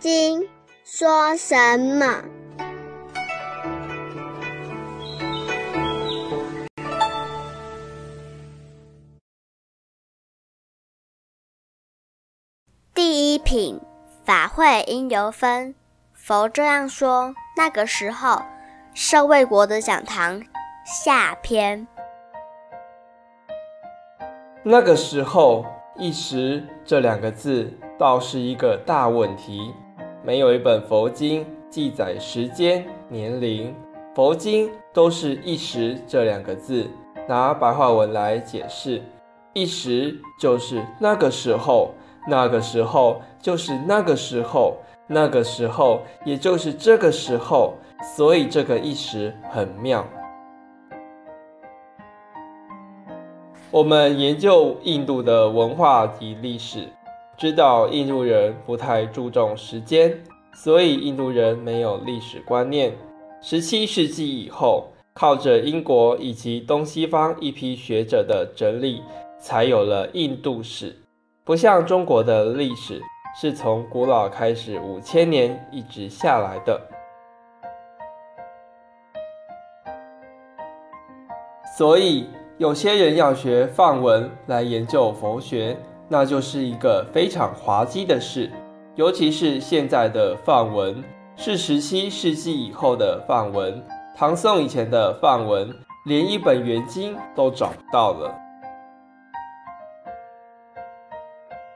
经说什么？第一品，法会应由分。佛这样说。那个时候，圣卫国的讲堂下篇。那个时候，一时这两个字倒是一个大问题。没有一本佛经记载时间、年龄，佛经都是一时这两个字拿白话文来解释。一时就是那个时候，那个时候就是那个时候。那个时候，也就是这个时候，所以这个一时很妙。我们研究印度的文化及历史，知道印度人不太注重时间，所以印度人没有历史观念。十七世纪以后，靠着英国以及东西方一批学者的整理，才有了印度史，不像中国的历史。是从古老开始，五千年一直下来的。所以有些人要学梵文来研究佛学，那就是一个非常滑稽的事。尤其是现在的梵文，是十七世纪以后的梵文，唐宋以前的梵文，连一本原经都找不到了。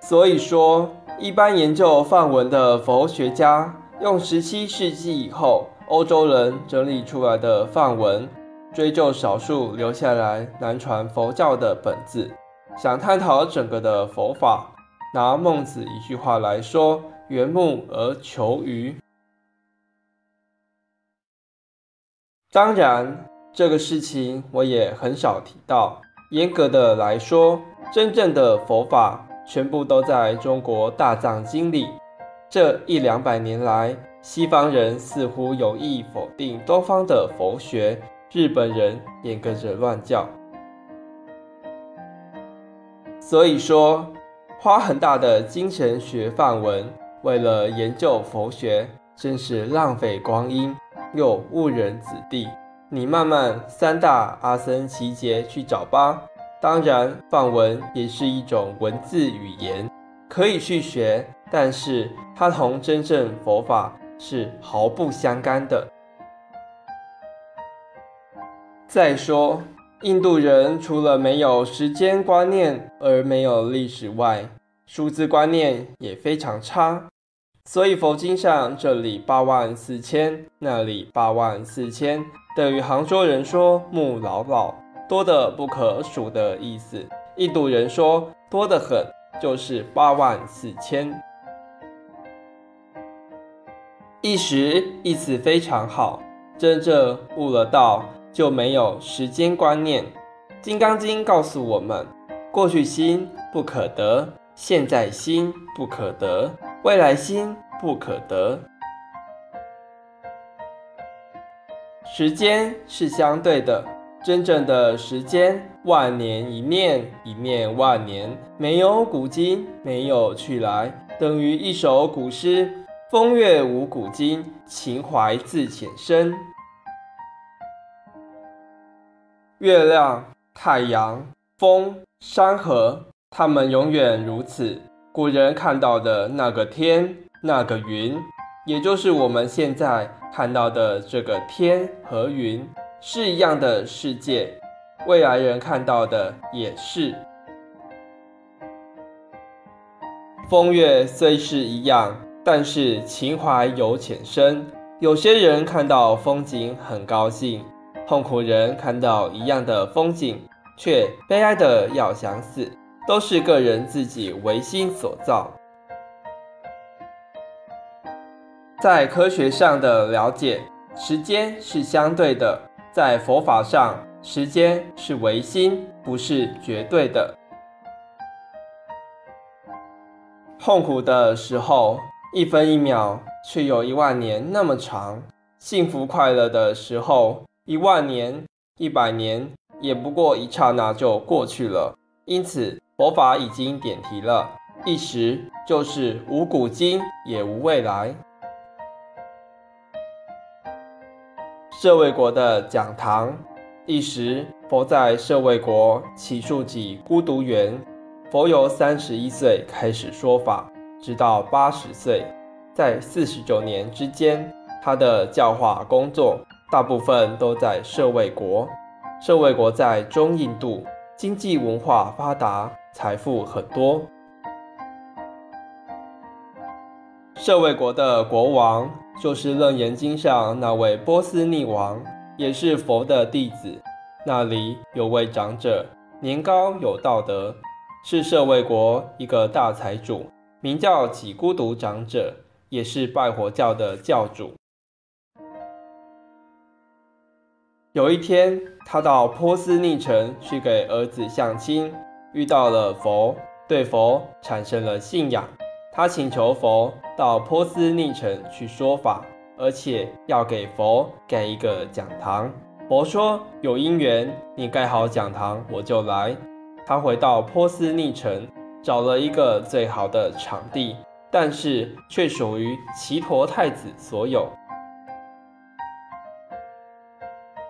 所以说。一般研究梵文的佛学家，用十七世纪以后欧洲人整理出来的梵文，追究少数留下来南传佛教的本字，想探讨整个的佛法。拿孟子一句话来说：“缘木而求鱼。”当然，这个事情我也很少提到。严格的来说，真正的佛法。全部都在中国大藏经里。这一两百年来，西方人似乎有意否定东方的佛学，日本人也跟着乱叫。所以说，花很大的精神学范文，为了研究佛学，真是浪费光阴又误人子弟。你慢慢三大阿僧祇劫去找吧。当然，梵文也是一种文字语言，可以去学，但是它同真正佛法是毫不相干的。再说，印度人除了没有时间观念而没有历史外，数字观念也非常差。所以佛经上这里八万四千，那里八万四千，等于杭州人说木老老。多的不可数的意思，印度人说多得很，就是八万四千。一时意思非常好，真正悟了道，就没有时间观念。《金刚经》告诉我们：过去心不可得，现在心不可得，未来心不可得。时间是相对的。真正的时间，万年一念，一念万年。没有古今，没有去来，等于一首古诗。风月无古今，情怀自浅深。月亮、太阳、风、山河，它们永远如此。古人看到的那个天，那个云，也就是我们现在看到的这个天和云。是一样的世界，未来人看到的也是。风月虽是一样，但是情怀有浅深。有些人看到风景很高兴，痛苦人看到一样的风景却悲哀的要想死，都是个人自己唯心所造。在科学上的了解，时间是相对的。在佛法上，时间是唯心，不是绝对的。痛苦的时候，一分一秒却有一万年那么长；幸福快乐的时候，一万年、一百年也不过一刹那就过去了。因此，佛法已经点题了：一时就是无古今也无未来。舍卫国的讲堂，一时佛在舍卫国起树己孤独园，佛由三十一岁开始说法，直到八十岁，在四十九年之间，他的教化工作大部分都在舍卫国。舍卫国在中印度，经济文化发达，财富很多。舍卫国的国王就是《楞严经》上那位波斯匿王，也是佛的弟子。那里有位长者，年高有道德，是舍卫国一个大财主，名叫己孤独长者，也是拜火教的教主。有一天，他到波斯匿城去给儿子相亲，遇到了佛，对佛产生了信仰。他请求佛到波斯匿城去说法，而且要给佛盖一个讲堂。佛说：“有因缘，你盖好讲堂，我就来。”他回到波斯匿城，找了一个最好的场地，但是却属于奇陀太子所有。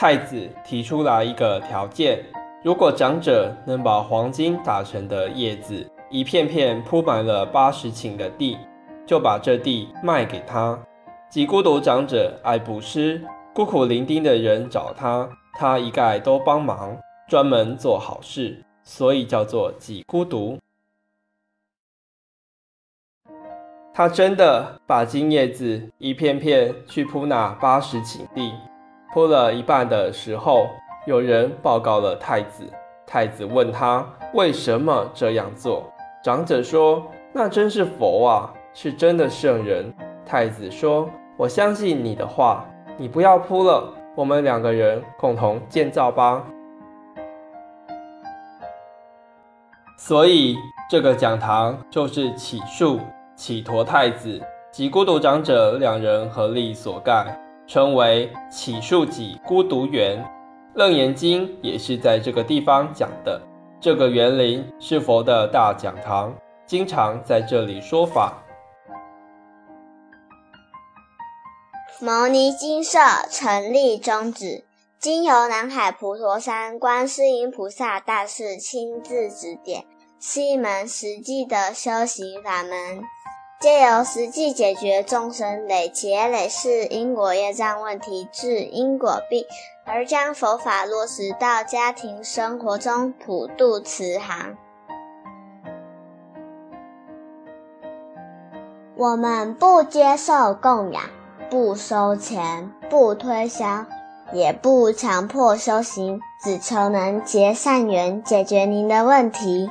太子提出来一个条件：如果长者能把黄金打成的叶子。一片片铺满了八十顷的地，就把这地卖给他。几孤独长者爱布施，孤苦伶仃的人找他，他一概都帮忙，专门做好事，所以叫做几孤独。他真的把金叶子一片片去铺那八十顷地，铺了一半的时候，有人报告了太子。太子问他为什么这样做。长者说：“那真是佛啊，是真的圣人。”太子说：“我相信你的话，你不要铺了，我们两个人共同建造吧。”所以这个讲堂就是启树启陀太子及孤独长者两人合力所盖，称为启树己孤独园。楞严经也是在这个地方讲的。这个园林是佛的大讲堂，经常在这里说法。牟尼金舍成立宗旨，经由南海普陀山观世音菩萨大士亲自指点，是一门实际的修行法门，借由实际解决众生累劫累世因果业障问题，治因果病。而将佛法落实到家庭生活中，普渡慈航。我们不接受供养，不收钱，不推销，也不强迫修行，只求能结善缘，解决您的问题。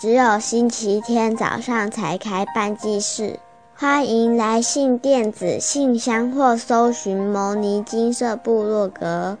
只有星期天早上才开办祭事，欢迎来信电子信箱或搜寻牟尼金色部落格。